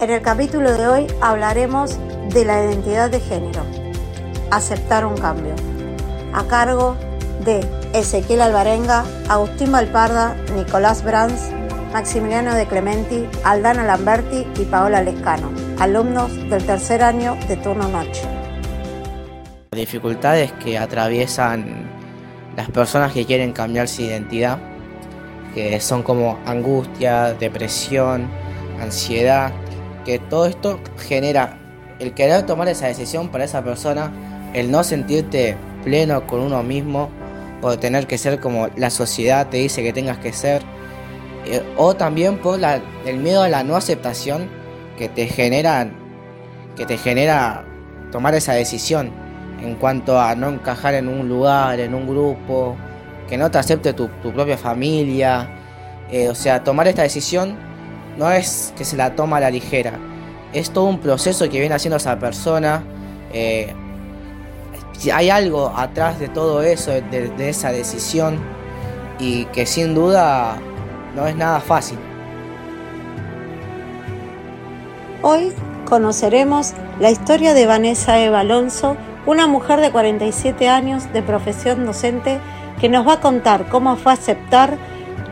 En el capítulo de hoy hablaremos de la identidad de género. Aceptar un cambio. A cargo de Ezequiel Alvarenga, Agustín Valparda, Nicolás Brands, Maximiliano de Clementi, Aldana Lamberti y Paola Lescano, alumnos del tercer año de turno noche. Dificultades que atraviesan las personas que quieren cambiar su identidad, que son como angustia, depresión, ansiedad, que todo esto genera. El querer tomar esa decisión para esa persona, el no sentirte pleno con uno mismo o tener que ser como la sociedad te dice que tengas que ser, eh, o también por el miedo a la no aceptación que te genera, que te genera tomar esa decisión en cuanto a no encajar en un lugar, en un grupo, que no te acepte tu, propia familia, eh, o sea, tomar esta decisión no es que se la toma a la ligera, es todo un proceso que viene haciendo esa persona. Eh, hay algo atrás de todo eso, de, de esa decisión, y que sin duda no es nada fácil. Hoy conoceremos la historia de Vanessa Eva Alonso, una mujer de 47 años de profesión docente que nos va a contar cómo fue aceptar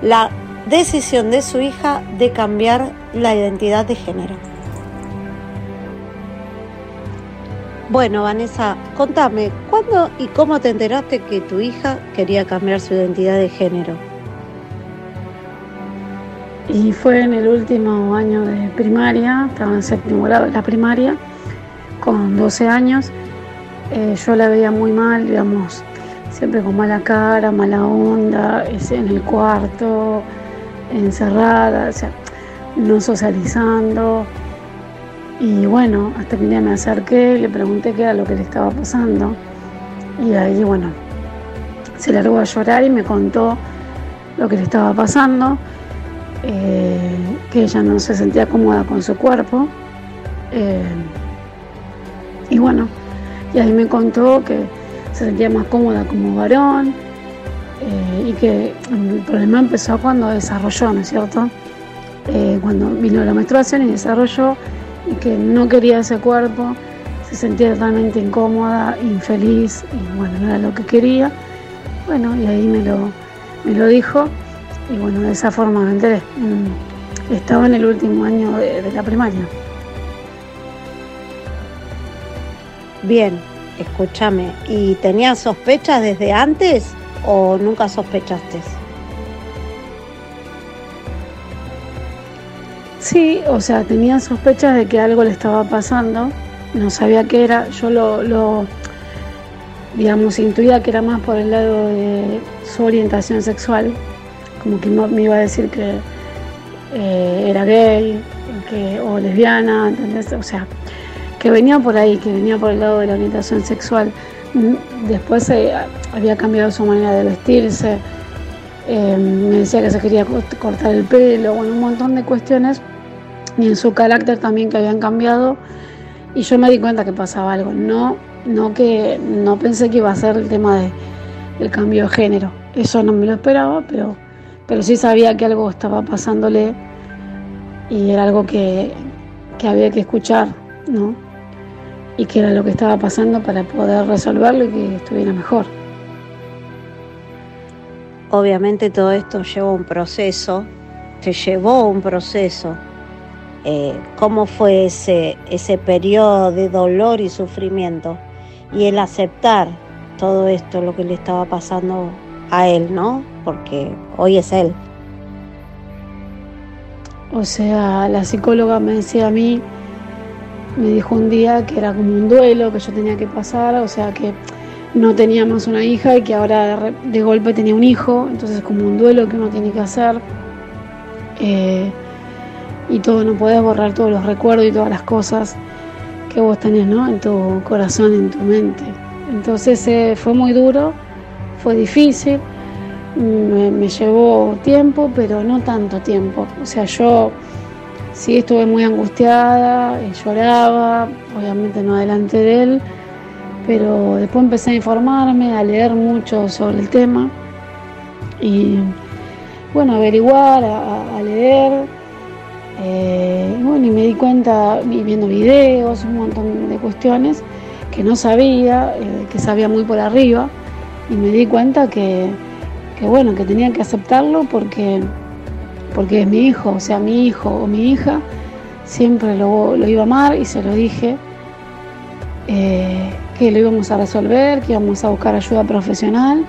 la decisión de su hija de cambiar la identidad de género. Bueno, Vanessa, contame, ¿cuándo y cómo te enteraste que tu hija quería cambiar su identidad de género? Y fue en el último año de primaria, estaba en séptimo grado de la primaria, con 12 años. Eh, yo la veía muy mal, digamos, siempre con mala cara, mala onda, en el cuarto, encerrada, o sea, no socializando. Y bueno, hasta que día me acerqué, le pregunté qué era lo que le estaba pasando. Y ahí, bueno, se largó a llorar y me contó lo que le estaba pasando, eh, que ella no se sentía cómoda con su cuerpo. Eh, y bueno, y ahí me contó que se sentía más cómoda como varón eh, y que el problema empezó cuando desarrolló, ¿no es cierto? cuando vino la menstruación y desarrolló y que no quería ese cuerpo, se sentía totalmente incómoda, infeliz y bueno, no era lo que quería. Bueno, y ahí me lo, me lo dijo y bueno, de esa forma me enteré. Mm, estaba en el último año de, de la primaria. Bien, escúchame, ¿y tenías sospechas desde antes o nunca sospechaste? Sí, o sea, tenía sospechas de que algo le estaba pasando, no sabía qué era, yo lo, digamos, intuía que era más por el lado de su orientación sexual, como que me iba a decir que eh, era gay que, o lesbiana, ¿entendés? O sea, que venía por ahí, que venía por el lado de la orientación sexual. Después eh, había cambiado su manera de vestirse, eh, me decía que se quería cortar el pelo, bueno, un montón de cuestiones y en su carácter también que habían cambiado y yo me di cuenta que pasaba algo, no, no que no pensé que iba a ser el tema de, del cambio de género, eso no me lo esperaba, pero, pero sí sabía que algo estaba pasándole y era algo que, que había que escuchar, ¿no? Y que era lo que estaba pasando para poder resolverlo y que estuviera mejor. Obviamente todo esto lleva un proceso, te llevó un proceso. Eh, ¿Cómo fue ese, ese periodo de dolor y sufrimiento? Y el aceptar todo esto, lo que le estaba pasando a él, ¿no? Porque hoy es él. O sea, la psicóloga me decía a mí, me dijo un día que era como un duelo que yo tenía que pasar, o sea que no tenía más una hija y que ahora de, golpe tenía un hijo, entonces como un duelo que uno tiene que hacer. Eh, y todo, no podés borrar todos los recuerdos y todas las cosas que vos tenés, ¿no? En tu corazón, en tu mente. Entonces eh, fue muy duro, fue difícil, me, llevó tiempo, pero no tanto tiempo. O sea, yo sí estuve muy angustiada, y lloraba, obviamente no delante de él, pero después empecé a informarme, a leer mucho sobre el tema y bueno, averiguar, a, leer. Eh, bueno, y me di cuenta viendo videos, un montón de cuestiones que no sabía, eh, que sabía muy por arriba, y me di cuenta que, bueno, que tenía que aceptarlo porque, porque es mi hijo, o sea, mi hijo o mi hija, siempre lo, iba a amar y se lo dije, eh, que lo íbamos a resolver, que íbamos a buscar ayuda profesional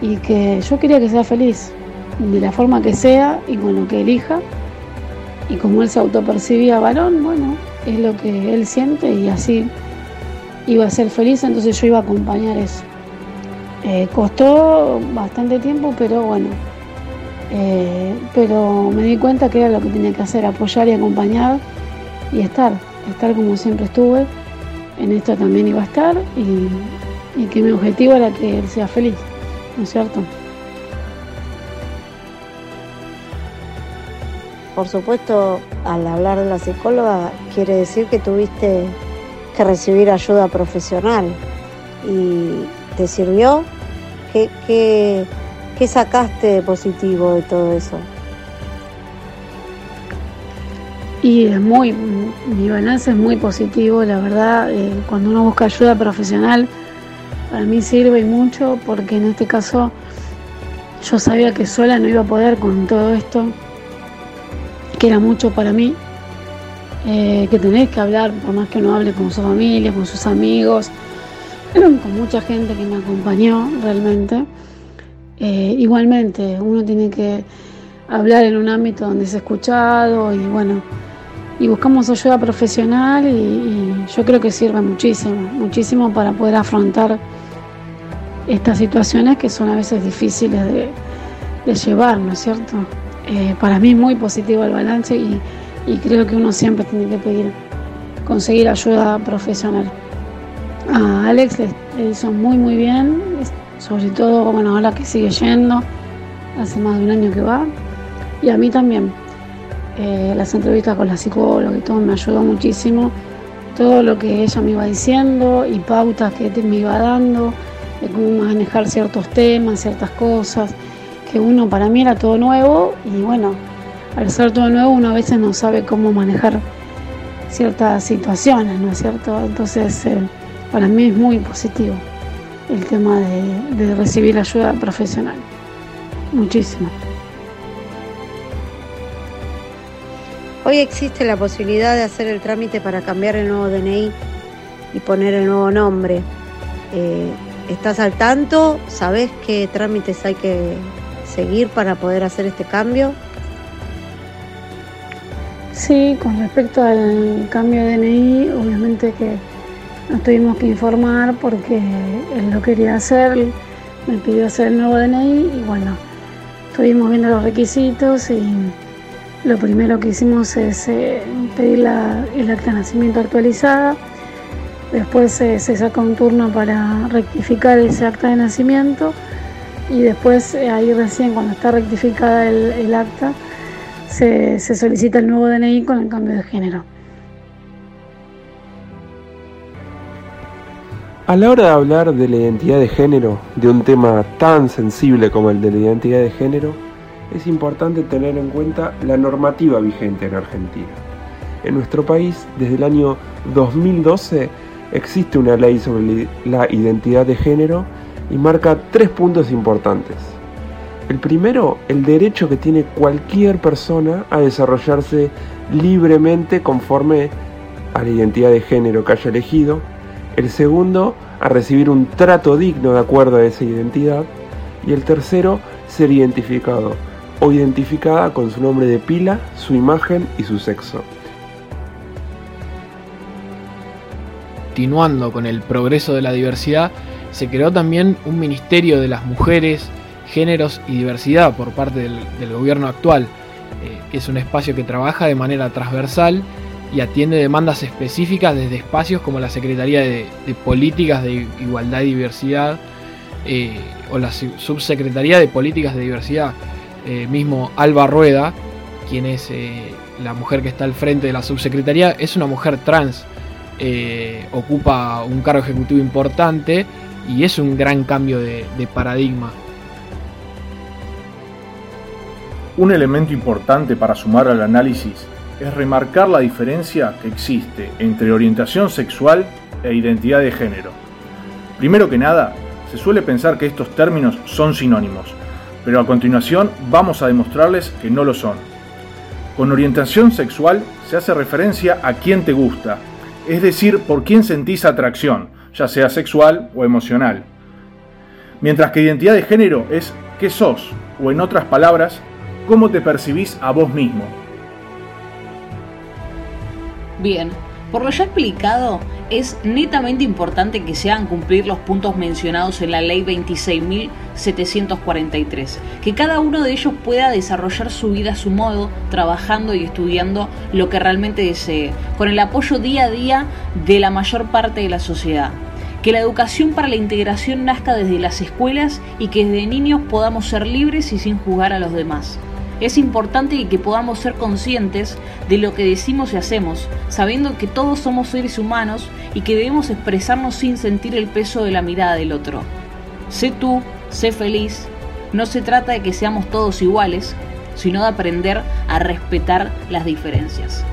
y que yo quería que sea feliz, de la forma que sea y con lo que elija. Y como él se autopercibía varón, bueno, es lo que él siente y así iba a ser feliz, entonces yo iba a acompañar eso. Eh, costó bastante tiempo, pero bueno, eh, pero me di cuenta que era lo que tenía que hacer, apoyar y acompañar y estar, estar como siempre estuve. En esto también iba a estar y, que mi objetivo era que él sea feliz, ¿no es cierto? Por supuesto, al hablar de la psicóloga, quiere decir que tuviste que recibir ayuda profesional. ¿Y te sirvió? ¿Qué, qué, sacaste de positivo de todo eso? Y es muy, mi balance es muy positivo, la verdad, eh, cuando uno busca ayuda profesional, para mí sirve mucho porque en este caso yo sabía que sola no iba a poder con todo esto, que era mucho para mí, eh, que tenés que hablar, por más que uno hable con su familia, con sus amigos, con mucha gente que me acompañó realmente. Eh, igualmente, uno tiene que hablar en un ámbito donde es escuchado y bueno, y buscamos ayuda profesional y, yo creo que sirve muchísimo, muchísimo para poder afrontar estas situaciones que son a veces difíciles de, llevar, ¿no es cierto? Eh, para mí es muy positivo el balance y, y creo que uno siempre tiene que pedir, conseguir ayuda profesional. A Alex le, hizo muy muy bien, sobre todo bueno ahora que sigue yendo, hace más de un año que va, y a mí también. Eh, las entrevistas con la psicóloga y todo me ayudó muchísimo, todo lo que ella me iba diciendo y pautas que me iba dando, de cómo manejar ciertos temas, ciertas cosas, que uno para mí era todo nuevo y bueno, al ser todo nuevo uno a veces no sabe cómo manejar ciertas situaciones, ¿no es cierto? Entonces, eh, para mí es muy positivo el tema de, recibir ayuda profesional. Muchísimo. Hoy existe la posibilidad de hacer el trámite para cambiar el nuevo DNI y poner el nuevo nombre. Eh, ¿Estás al tanto? ¿Sabes qué trámites hay que seguir para poder hacer este cambio? Sí, con respecto al cambio de DNI, obviamente que nos tuvimos que informar porque él lo quería hacer, me pidió hacer el nuevo DNI y bueno, estuvimos viendo los requisitos y lo primero que hicimos es eh, pedir el acta de nacimiento actualizada, después eh, se saca un turno para rectificar ese acta de nacimiento y después eh, ahí recién cuando está rectificada el acta, se, solicita el nuevo DNI con el cambio de género. A la hora de hablar de la identidad de género, de un tema tan sensible como el de la identidad de género, es importante tener en cuenta la normativa vigente en Argentina. En nuestro país, desde el año 2012, existe una ley sobre la identidad de género y marca tres puntos importantes. El primero, el derecho que tiene cualquier persona a desarrollarse libremente conforme a la identidad de género que haya elegido. El segundo, a recibir un trato digno de acuerdo a esa identidad. Y el tercero, ser identificado o identificada con su nombre de pila, su imagen y su sexo. Continuando con el progreso de la diversidad, se creó también un Ministerio de las Mujeres, géneros y diversidad por parte del, gobierno actual. eh, que es un espacio que trabaja de manera transversal y atiende demandas específicas desde espacios como la Secretaría de, Políticas de Igualdad y Diversidad eh, o la Subsecretaría de Políticas de Diversidad, eh, mismo Alba Rueda, quien es la mujer que está al frente de la subsecretaría, es una mujer trans, ocupa un cargo ejecutivo importante y es un gran cambio de paradigma. Un elemento importante para sumar al análisis es remarcar la diferencia que existe entre orientación sexual e identidad de género. Primero que nada, se suele pensar que estos términos son sinónimos, pero a continuación vamos a demostrarles que no lo son. Con orientación sexual se hace referencia a quién te gusta, es decir, por quién sentís atracción, ya sea sexual o emocional. Mientras que identidad de género es qué sos, o en otras palabras, cómo te percibís a vos mismo. Bien, por lo ya explicado, es netamente importante que se hagan cumplir los puntos mencionados en la Ley 26.743, que cada uno de ellos pueda desarrollar su vida a su modo, trabajando y estudiando lo que realmente desee, con el apoyo día a día de la mayor parte de la sociedad. Que la educación para la integración nazca desde las escuelas y que desde niños podamos ser libres y sin juzgar a los demás. Es importante que podamos ser conscientes de lo que decimos y hacemos, sabiendo que todos somos seres humanos y que debemos expresarnos sin sentir el peso de la mirada del otro. Sé tú, sé feliz. No se trata de que seamos todos iguales, sino de aprender a respetar las diferencias.